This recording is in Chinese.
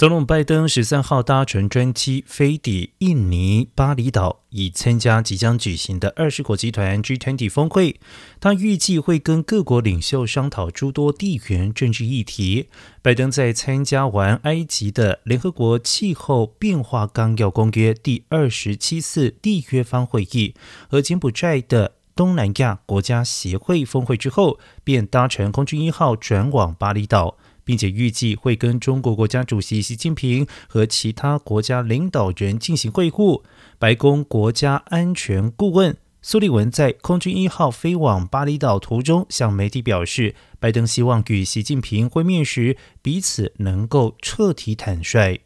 总统拜登十三号搭乘专机飞抵印尼巴厘岛，以参加即将举行的二十国集团 G20 峰会。他预计会跟各国领袖商讨诸多地缘政治议题。拜登在参加完埃及的联合国气候变化纲要公约第二十七次缔约方会议和柬埔寨的东南亚国家协会峰会之后，便搭乘空军一号转往巴厘岛。并且预计会跟中国国家主席习近平和其他国家领导人进行会晤。白宫国家安全顾问苏利文在空军一号飞往巴厘岛途中向媒体表示，拜登希望与习近平会面时，彼此能够彻底坦率。